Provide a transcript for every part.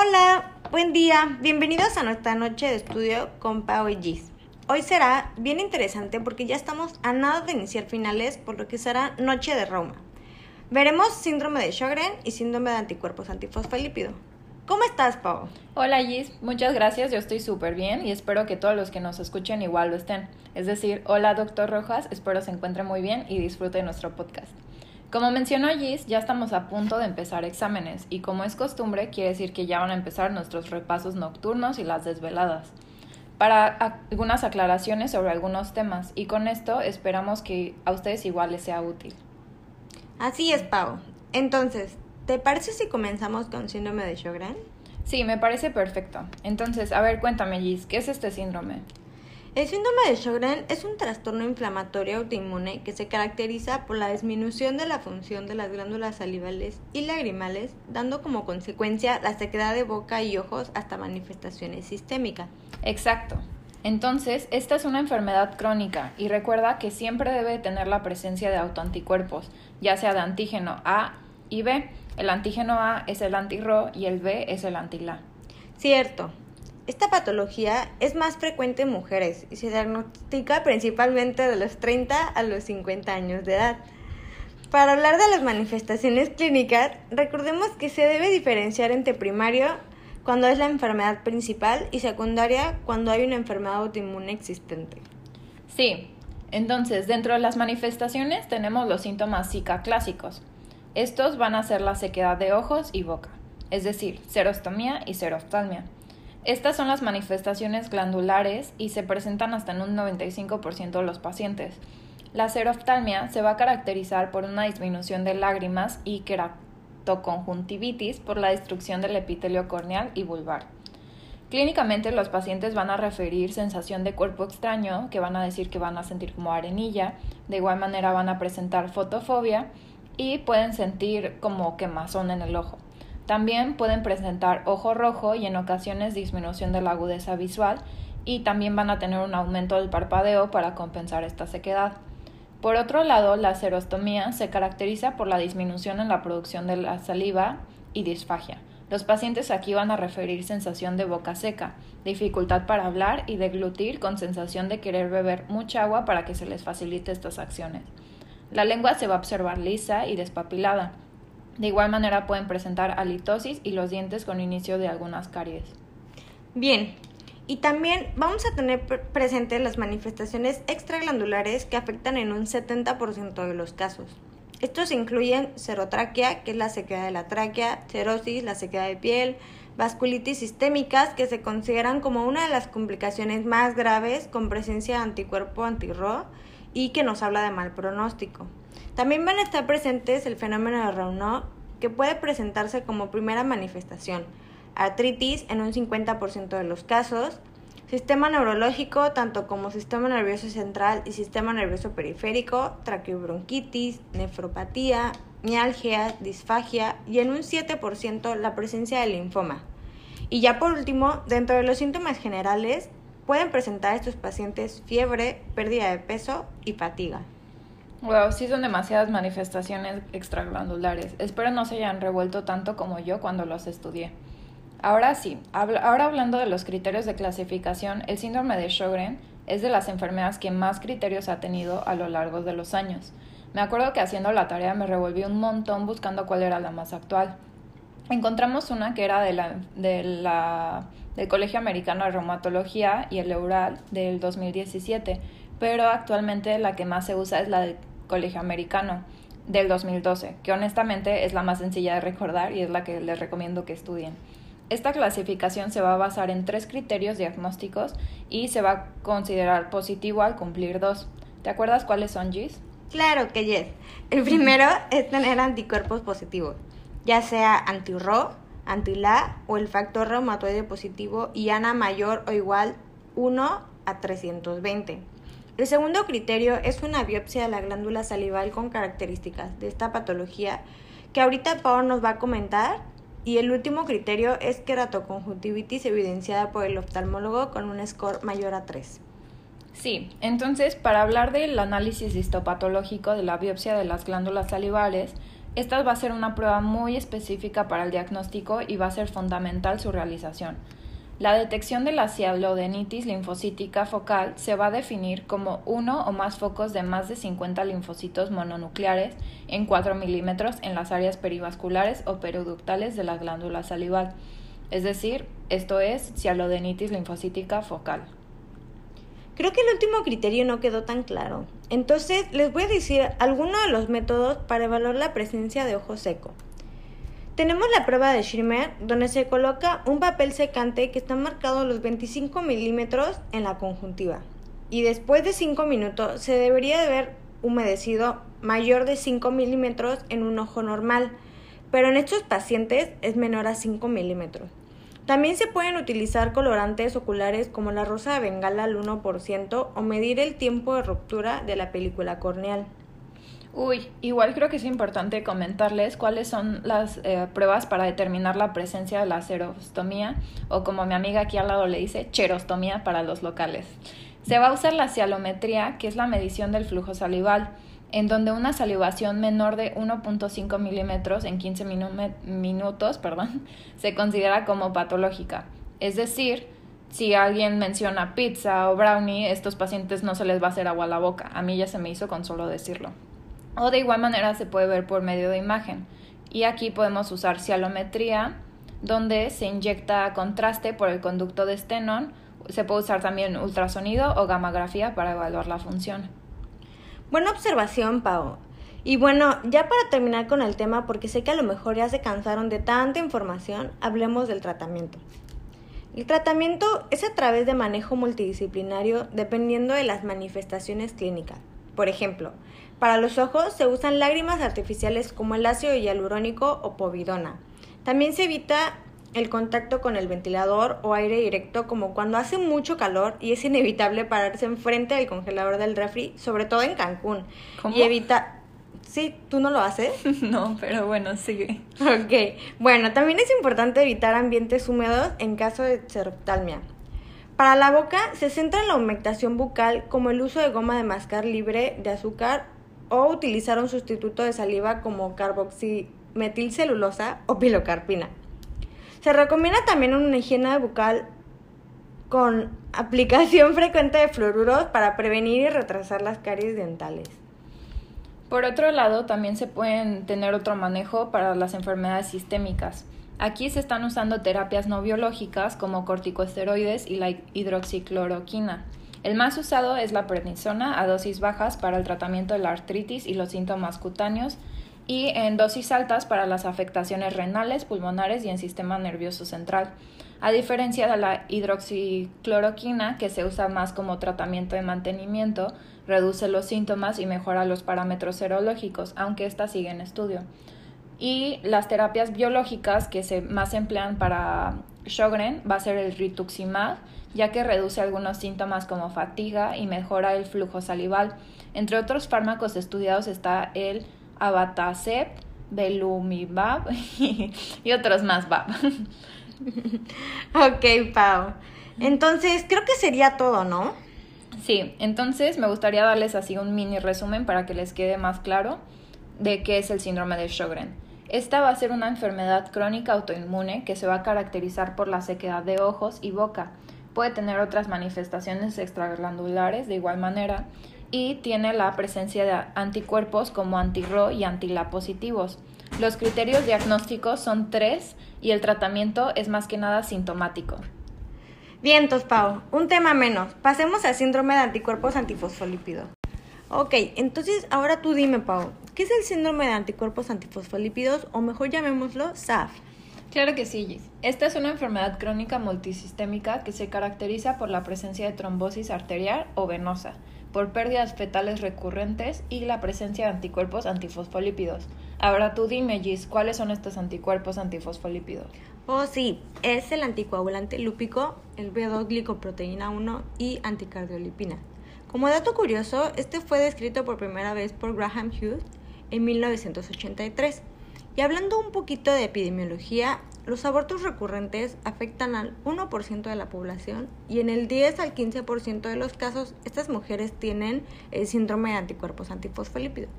Hola, buen día. Bienvenidos a nuestra noche de estudio con Pau y Gis. Hoy será bien interesante porque ya estamos a nada de iniciar finales, por lo que será Noche de Roma. Veremos síndrome de Sjögren y síndrome de anticuerpos antifosfolípido. ¿Cómo estás, Pau? Hola, Gis. Muchas gracias. Yo estoy súper bien y espero que todos los que nos escuchen igual lo estén. Es decir, hola, doctor Rojas. Espero se encuentre muy bien y disfrute nuestro podcast. Como mencionó Gis, ya estamos a punto de empezar exámenes y como es costumbre, quiere decir que ya van a empezar nuestros repasos nocturnos y las desveladas. Para algunas aclaraciones sobre algunos temas y con esto esperamos que a ustedes igual les sea útil. Así es, Pau. Entonces, ¿te parece si comenzamos con síndrome de Sjögren? Sí, me parece perfecto. Entonces, a ver, cuéntame, Gis, ¿qué es este síndrome? El síndrome de Sjögren es un trastorno inflamatorio autoinmune que se caracteriza por la disminución de la función de las glándulas salivales y lagrimales, dando como consecuencia la sequedad de boca y ojos hasta manifestaciones sistémicas. Exacto. Entonces, esta es una enfermedad crónica y recuerda que siempre debe tener la presencia de autoanticuerpos, ya sea de antígeno A y B. El antígeno A es el anti-RO y el B es el anti-LA. Cierto. Esta patología es más frecuente en mujeres y se diagnostica principalmente de los 30 a los 50 años de edad. Para hablar de las manifestaciones clínicas, recordemos que se debe diferenciar entre primario cuando es la enfermedad principal y secundaria cuando hay una enfermedad autoinmune existente. Sí, entonces dentro de las manifestaciones tenemos los síntomas Zika clásicos. Estos van a ser la sequedad de ojos y boca, es decir, serostomía y seroftalmia. Estas son las manifestaciones glandulares y se presentan hasta en un 95% de los pacientes. La seroftalmia se va a caracterizar por una disminución de lágrimas y queratoconjuntivitis por la destrucción del epitelio corneal y vulvar. Clínicamente los pacientes van a referir sensación de cuerpo extraño, que van a decir que van a sentir como arenilla, de igual manera van a presentar fotofobia y pueden sentir como quemazón en el ojo. También pueden presentar ojo rojo y en ocasiones disminución de la agudeza visual y también van a tener un aumento del parpadeo para compensar esta sequedad. Por otro lado, la serostomía se caracteriza por la disminución en la producción de la saliva y disfagia. Los pacientes aquí van a referir sensación de boca seca, dificultad para hablar y deglutir con sensación de querer beber mucha agua para que se les facilite estas acciones. La lengua se va a observar lisa y despapilada. De igual manera pueden presentar halitosis y los dientes con inicio de algunas caries. Bien, y también vamos a tener presentes las manifestaciones extraglandulares que afectan en un 70% de los casos. Estos incluyen serotraquea, que es la sequedad de la tráquea, cerosis, la sequedad de piel, vasculitis sistémicas, que se consideran como una de las complicaciones más graves con presencia de anticuerpo anti-RO y que nos habla de mal pronóstico. También van a estar presentes el fenómeno de Raynaud, que puede presentarse como primera manifestación, artritis en un 50% de los casos, sistema neurológico, tanto como sistema nervioso central y sistema nervioso periférico, traqueobronquitis, nefropatía, mialgia, disfagia y en un 7% la presencia de linfoma. Y ya por último, dentro de los síntomas generales, pueden presentar estos pacientes fiebre, pérdida de peso y fatiga. Wow, sí son demasiadas manifestaciones extraglandulares. Espero no se hayan revuelto tanto como yo cuando los estudié. Ahora sí, ahora hablando de los criterios de clasificación, el síndrome de Sjögren es de las enfermedades que más criterios ha tenido a lo largo de los años. Me acuerdo que haciendo la tarea me revolví un montón buscando cuál era la más actual. Encontramos una que era de la, de la, del Colegio Americano de Reumatología y el Eural del 2017, pero actualmente la que más se usa es la del Colegio Americano del 2012, que honestamente es la más sencilla de recordar y es la que les recomiendo que estudien. Esta clasificación se va a basar en tres criterios diagnósticos y se va a considerar positivo al cumplir dos. ¿Te acuerdas cuáles son, Gis? Claro que yes. El primero es tener anticuerpos positivos, ya sea anti-RO, anti-LA o el factor reumatoide positivo y ANA mayor o igual 1 a 320. El segundo criterio es una biopsia de la glándula salival con características de esta patología que ahorita Pau nos va a comentar. Y el último criterio es queratoconjuntivitis evidenciada por el oftalmólogo con un score mayor a 3. Sí, entonces para hablar del análisis histopatológico de la biopsia de las glándulas salivales, Esta va a ser una prueba muy específica para el diagnóstico y va a ser fundamental su realización. La detección de la cialodenitis linfocítica focal se va a definir como uno o más focos de más de 50 linfocitos mononucleares en 4 milímetros en las áreas perivasculares o periductales de la glándula salival. Es decir, esto es cialodenitis linfocítica focal. Creo que el último criterio no quedó tan claro. Entonces, les voy a decir algunos de los métodos para evaluar la presencia de ojo seco. Tenemos la prueba de Schirmer, donde se coloca un papel secante que está marcado los 25 milímetros en la conjuntiva. Y después de 5 minutos se debería de haber humedecido mayor de 5 milímetros en un ojo normal, pero en estos pacientes es menor a 5 milímetros. También se pueden utilizar colorantes oculares como la rosa de bengala al 1% o medir el tiempo de ruptura de la película corneal. Uy, igual creo que es importante comentarles cuáles son las eh, pruebas para determinar la presencia de la cerostomía o como mi amiga aquí al lado le dice, cherostomía para los locales. Se va a usar la cialometría, que es la medición del flujo salival, en donde una salivación menor de 1.5 milímetros en 15 minutos perdón, se considera como patológica. Es decir, si alguien menciona pizza o brownie, estos pacientes no se les va a hacer agua a la boca. A mí ya se me hizo con solo decirlo o de igual manera se puede ver por medio de imagen. Y aquí podemos usar cialometría, donde se inyecta contraste por el conducto de Stenon. Se puede usar también ultrasonido o gamografía para evaluar la función. Buena observación, Pau. Y bueno, ya para terminar con el tema, porque sé que a lo mejor ya se cansaron de tanta información, hablemos del tratamiento. El tratamiento es a través de manejo multidisciplinario dependiendo de las manifestaciones clínicas. Por ejemplo, para los ojos se usan lágrimas artificiales como el ácido hialurónico o povidona. También se evita el contacto con el ventilador o aire directo como cuando hace mucho calor y es inevitable pararse enfrente del congelador del refri, sobre todo en Cancún. ¿Cómo? Y evita... Sí, ¿tú no lo haces? no, pero bueno, sigue. Ok. Bueno, también es importante evitar ambientes húmedos en caso de seroftalmia. Para la boca se centra en la humectación bucal como el uso de goma de mascar libre de azúcar o utilizar un sustituto de saliva como carboximetilcelulosa o pilocarpina. Se recomienda también una higiene bucal con aplicación frecuente de fluoruros para prevenir y retrasar las caries dentales. Por otro lado, también se pueden tener otro manejo para las enfermedades sistémicas. Aquí se están usando terapias no biológicas como corticosteroides y la hidroxicloroquina. El más usado es la prednisona a dosis bajas para el tratamiento de la artritis y los síntomas cutáneos y en dosis altas para las afectaciones renales, pulmonares y en sistema nervioso central. A diferencia de la hidroxicloroquina, que se usa más como tratamiento de mantenimiento, reduce los síntomas y mejora los parámetros serológicos, aunque esta sigue en estudio. Y las terapias biológicas que se más emplean para Sjogren va a ser el rituximab, ya que reduce algunos síntomas como fatiga y mejora el flujo salival. Entre otros fármacos estudiados está el abatacept, belumibab y otros más bab. ok, Pau. Entonces, creo que sería todo, ¿no? Sí, entonces me gustaría darles así un mini resumen para que les quede más claro de qué es el síndrome de Sjogren. Esta va a ser una enfermedad crónica autoinmune que se va a caracterizar por la sequedad de ojos y boca. Puede tener otras manifestaciones extraglandulares de igual manera y tiene la presencia de anticuerpos como anti-RO y anti-LA positivos. Los criterios diagnósticos son tres y el tratamiento es más que nada sintomático. Bien, entonces, Pau, un tema menos. Pasemos al síndrome de anticuerpos antifosfolípidos. Ok, entonces ahora tú dime, Pau, ¿qué es el síndrome de anticuerpos antifosfolípidos o mejor llamémoslo SAF? Claro que sí, Gis. Esta es una enfermedad crónica multisistémica que se caracteriza por la presencia de trombosis arterial o venosa, por pérdidas fetales recurrentes y la presencia de anticuerpos antifosfolípidos. Ahora tú dime, Gis, ¿cuáles son estos anticuerpos antifosfolípidos? Oh, sí, es el anticoagulante lúpico, el B2-glicoproteína 1 y anticardiolipina. Como dato curioso, este fue descrito por primera vez por Graham Hughes en 1983 Y hablando un poquito de epidemiología, los abortos recurrentes afectan al 1% de la población y en el 10 al 15% de los casos estas mujeres tienen el síndrome de anticuerpos antifosfolípidos.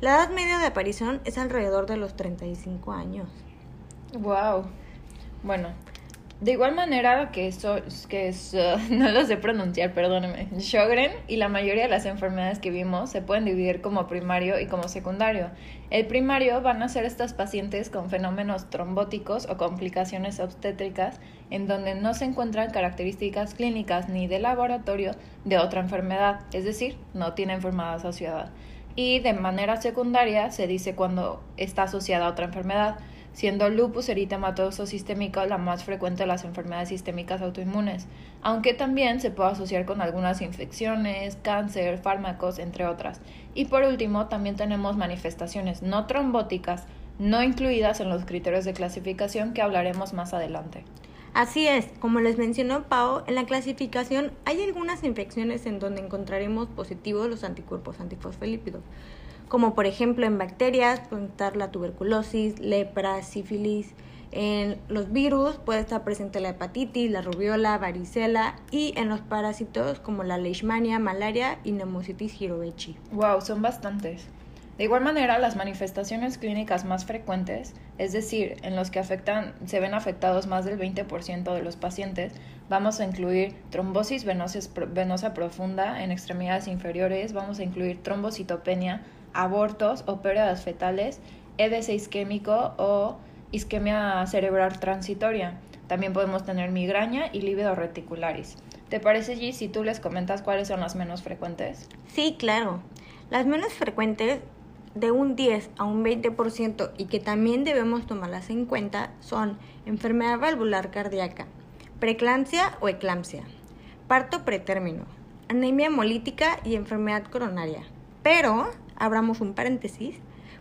La edad media de aparición es alrededor de los 35 años. Wow. Bueno, de igual manera que, so, que no lo sé pronunciar, perdóneme, Sjogren y la mayoría de las enfermedades que vimos se pueden dividir como primario y como secundario. El primario van a ser estas pacientes con fenómenos trombóticos o complicaciones obstétricas en donde no se encuentran características clínicas ni de laboratorio de otra enfermedad, es decir, no tiene enfermedad asociada. Y de manera secundaria se dice cuando está asociada a otra enfermedad siendo lupus eritematoso sistémico la más frecuente de las enfermedades sistémicas autoinmunes, aunque también se puede asociar con algunas infecciones, cáncer, fármacos, entre otras. Y por último, también tenemos manifestaciones no trombóticas, no incluidas en los criterios de clasificación que hablaremos más adelante. Así es, como les mencionó Pau, en la clasificación hay algunas infecciones en donde encontraremos positivos los anticuerpos antifosfolípidos como por ejemplo en bacterias puede estar la tuberculosis, lepra, sífilis. En los virus puede estar presente la hepatitis, la rubiola, varicela y en los parásitos como la leishmania, malaria y neumocitis jirovechi. Wow, son bastantes. De igual manera, las manifestaciones clínicas más frecuentes, es decir, en los que afectan, se ven afectados más del 20% de los pacientes, vamos a incluir trombosis venosa profunda en extremidades inferiores, vamos a incluir trombocitopenia, abortos o pérdidas fetales, EDS isquémico o isquemia cerebral transitoria. También podemos tener migraña y lívido reticularis. ¿Te parece, G, si tú les comentas cuáles son las menos frecuentes? Sí, claro. Las menos frecuentes, de un 10 a un 20% y que también debemos tomarlas en cuenta, son enfermedad valvular cardíaca, preeclampsia o eclampsia, parto pretérmino, anemia hemolítica y enfermedad coronaria. Pero abramos un paréntesis,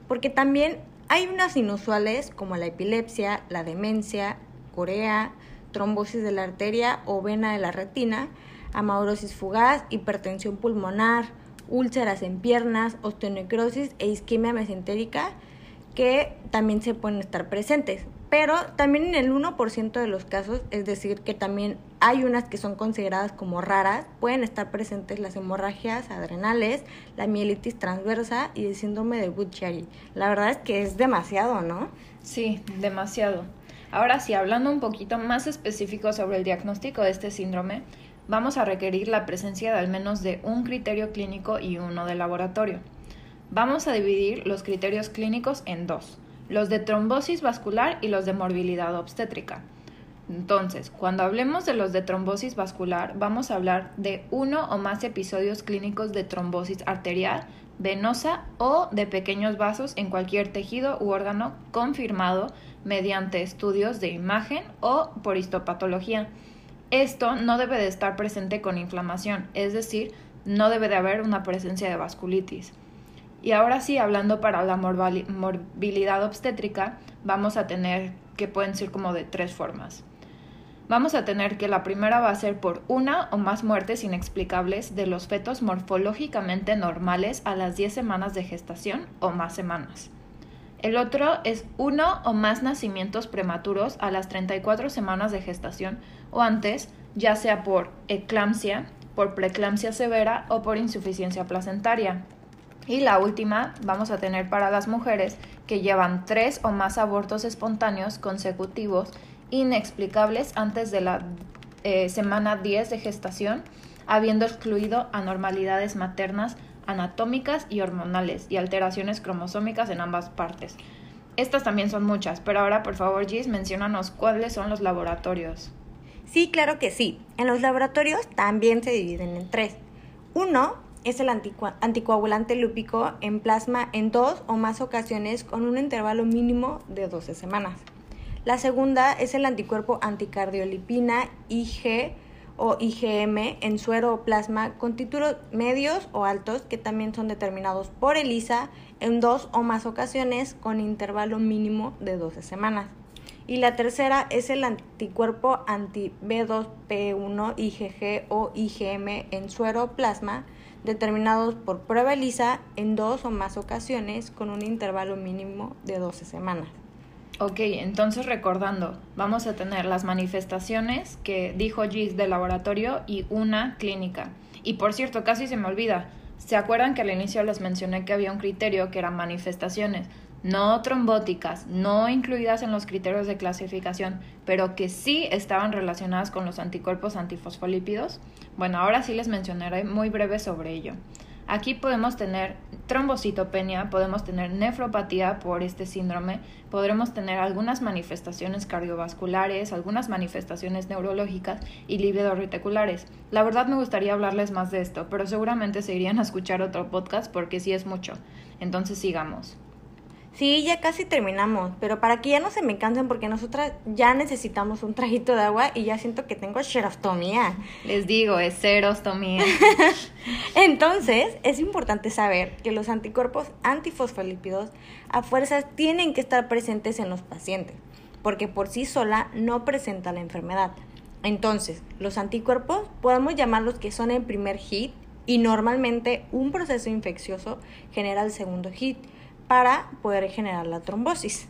porque también hay unas inusuales como la epilepsia, la demencia, corea, trombosis de la arteria o vena de la retina, amaurosis fugaz, hipertensión pulmonar, úlceras en piernas, osteonecrosis e isquemia mesentérica que también se pueden estar presentes pero también en el 1% de los casos, es decir, que también hay unas que son consideradas como raras, pueden estar presentes las hemorragias adrenales, la mielitis transversa y el síndrome de Buchiari. La verdad es que es demasiado, ¿no? Sí, demasiado. Ahora sí, hablando un poquito más específico sobre el diagnóstico de este síndrome, vamos a requerir la presencia de al menos de un criterio clínico y uno de laboratorio. Vamos a dividir los criterios clínicos en dos los de trombosis vascular y los de morbilidad obstétrica. Entonces, cuando hablemos de los de trombosis vascular, vamos a hablar de uno o más episodios clínicos de trombosis arterial, venosa o de pequeños vasos en cualquier tejido u órgano confirmado mediante estudios de imagen o por histopatología. Esto no debe de estar presente con inflamación, es decir, no debe de haber una presencia de vasculitis. Y ahora sí, hablando para la morbilidad obstétrica, vamos a tener que pueden ser como de tres formas. Vamos a tener que la primera va a ser por una o más muertes inexplicables de los fetos morfológicamente normales a las 10 semanas de gestación o más semanas. El otro es uno o más nacimientos prematuros a las 34 semanas de gestación o antes, ya sea por eclampsia, por preeclampsia severa o por insuficiencia placentaria. Y la última vamos a tener para las mujeres que llevan tres o más abortos espontáneos consecutivos inexplicables antes de la eh, semana 10 de gestación, habiendo excluido anormalidades maternas anatómicas y hormonales y alteraciones cromosómicas en ambas partes. Estas también son muchas, pero ahora por favor Gis, mencionanos cuáles son los laboratorios. Sí, claro que sí. En los laboratorios también se dividen en tres. Uno es el anticoagulante lúpico en plasma en dos o más ocasiones con un intervalo mínimo de 12 semanas. La segunda es el anticuerpo anticardiolipina IG o IgM en suero o plasma con títulos medios o altos que también son determinados por ELISA en dos o más ocasiones con intervalo mínimo de 12 semanas. Y la tercera es el anticuerpo anti-B2P1 IgG o IgM en suero o plasma determinados por prueba lisa en dos o más ocasiones con un intervalo mínimo de 12 semanas. Ok, entonces recordando, vamos a tener las manifestaciones que dijo Gis del laboratorio y una clínica. Y por cierto, casi se me olvida, ¿se acuerdan que al inicio les mencioné que había un criterio que eran manifestaciones? No trombóticas, no incluidas en los criterios de clasificación, pero que sí estaban relacionadas con los anticuerpos antifosfolípidos? Bueno, ahora sí les mencionaré muy breve sobre ello. Aquí podemos tener trombocitopenia, podemos tener nefropatía por este síndrome, podremos tener algunas manifestaciones cardiovasculares, algunas manifestaciones neurológicas y lívidos reticulares. La verdad me gustaría hablarles más de esto, pero seguramente se irían a escuchar otro podcast porque sí es mucho. Entonces sigamos. Sí, ya casi terminamos, pero para que ya no se me cansen porque nosotras ya necesitamos un trajito de agua y ya siento que tengo xerostomía. Les digo, es xerostomía. Entonces, es importante saber que los anticuerpos antifosfolípidos a fuerzas tienen que estar presentes en los pacientes, porque por sí sola no presenta la enfermedad. Entonces, los anticuerpos podemos llamarlos que son el primer hit y normalmente un proceso infeccioso genera el segundo hit para poder generar la trombosis.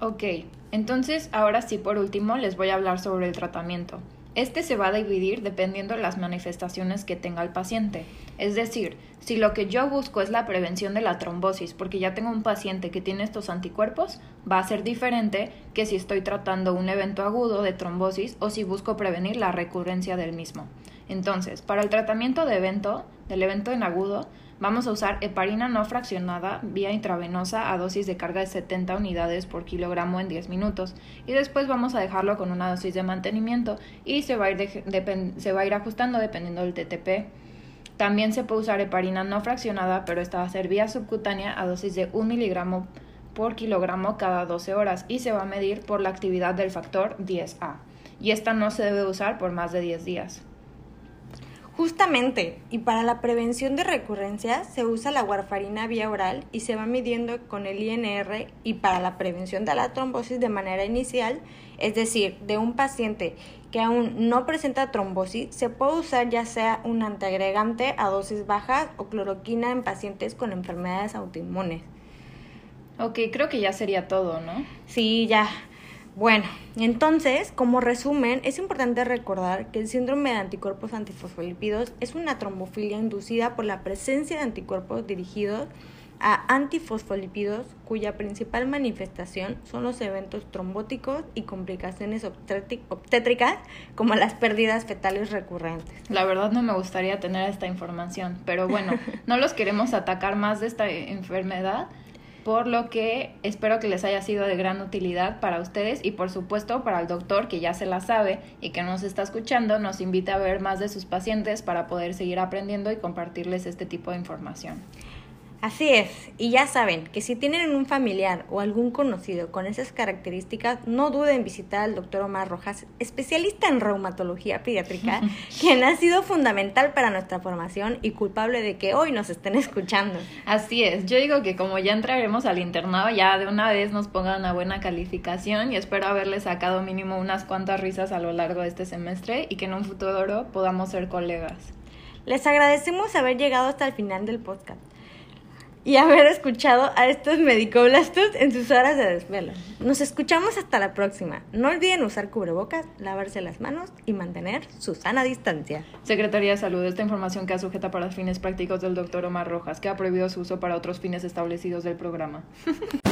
Ok, entonces ahora sí por último les voy a hablar sobre el tratamiento. Este se va a dividir dependiendo de las manifestaciones que tenga el paciente. Es decir, si lo que yo busco es la prevención de la trombosis, porque ya tengo un paciente que tiene estos anticuerpos, va a ser diferente que si estoy tratando un evento agudo de trombosis o si busco prevenir la recurrencia del mismo. Entonces, para el tratamiento de evento, del evento en agudo, Vamos a usar heparina no fraccionada vía intravenosa a dosis de carga de 70 unidades por kilogramo en 10 minutos y después vamos a dejarlo con una dosis de mantenimiento y se va a ir, se va a ir ajustando dependiendo del TTP. También se puede usar heparina no fraccionada, pero esta va a ser vía subcutánea a dosis de 1 miligramo por kilogramo cada 12 horas y se va a medir por la actividad del factor 10A. Y esta no se debe usar por más de 10 días. Justamente, y para la prevención de recurrencias se usa la warfarina vía oral y se va midiendo con el INR y para la prevención de la trombosis de manera inicial, es decir, de un paciente que aún no presenta trombosis, se puede usar ya sea un antiagregante a dosis bajas o cloroquina en pacientes con enfermedades autoinmunes. Ok, creo que ya sería todo, ¿no? Sí, ya. Bueno, entonces, como resumen, es importante recordar que el síndrome de anticuerpos antifosfolípidos es una trombofilia inducida por la presencia de anticuerpos dirigidos a antifosfolípidos cuya principal manifestación son los eventos trombóticos y complicaciones obstétricas como las pérdidas fetales recurrentes. La verdad no me gustaría tener esta información, pero bueno, no los queremos atacar más de esta enfermedad por lo que espero que les haya sido de gran utilidad para ustedes y por supuesto para el doctor que ya se la sabe y que nos está escuchando, nos invita a ver más de sus pacientes para poder seguir aprendiendo y compartirles este tipo de información. Así es, y ya saben que si tienen un familiar o algún conocido con esas características, no duden en visitar al doctor Omar Rojas, especialista en reumatología pediátrica, quien ha sido fundamental para nuestra formación y culpable de que hoy nos estén escuchando. Así es, yo digo que como ya entraremos al internado, ya de una vez nos pongan una buena calificación y espero haberles sacado mínimo unas cuantas risas a lo largo de este semestre y que en un futuro podamos ser colegas. Les agradecemos haber llegado hasta el final del podcast y haber escuchado a estos medicoblastos en sus horas de desvelo. Nos escuchamos hasta la próxima. No olviden usar cubrebocas, lavarse las manos y mantener su sana distancia. Secretaría de Salud, esta información queda sujeta para fines prácticos del doctor Omar Rojas, que ha prohibido su uso para otros fines establecidos del programa.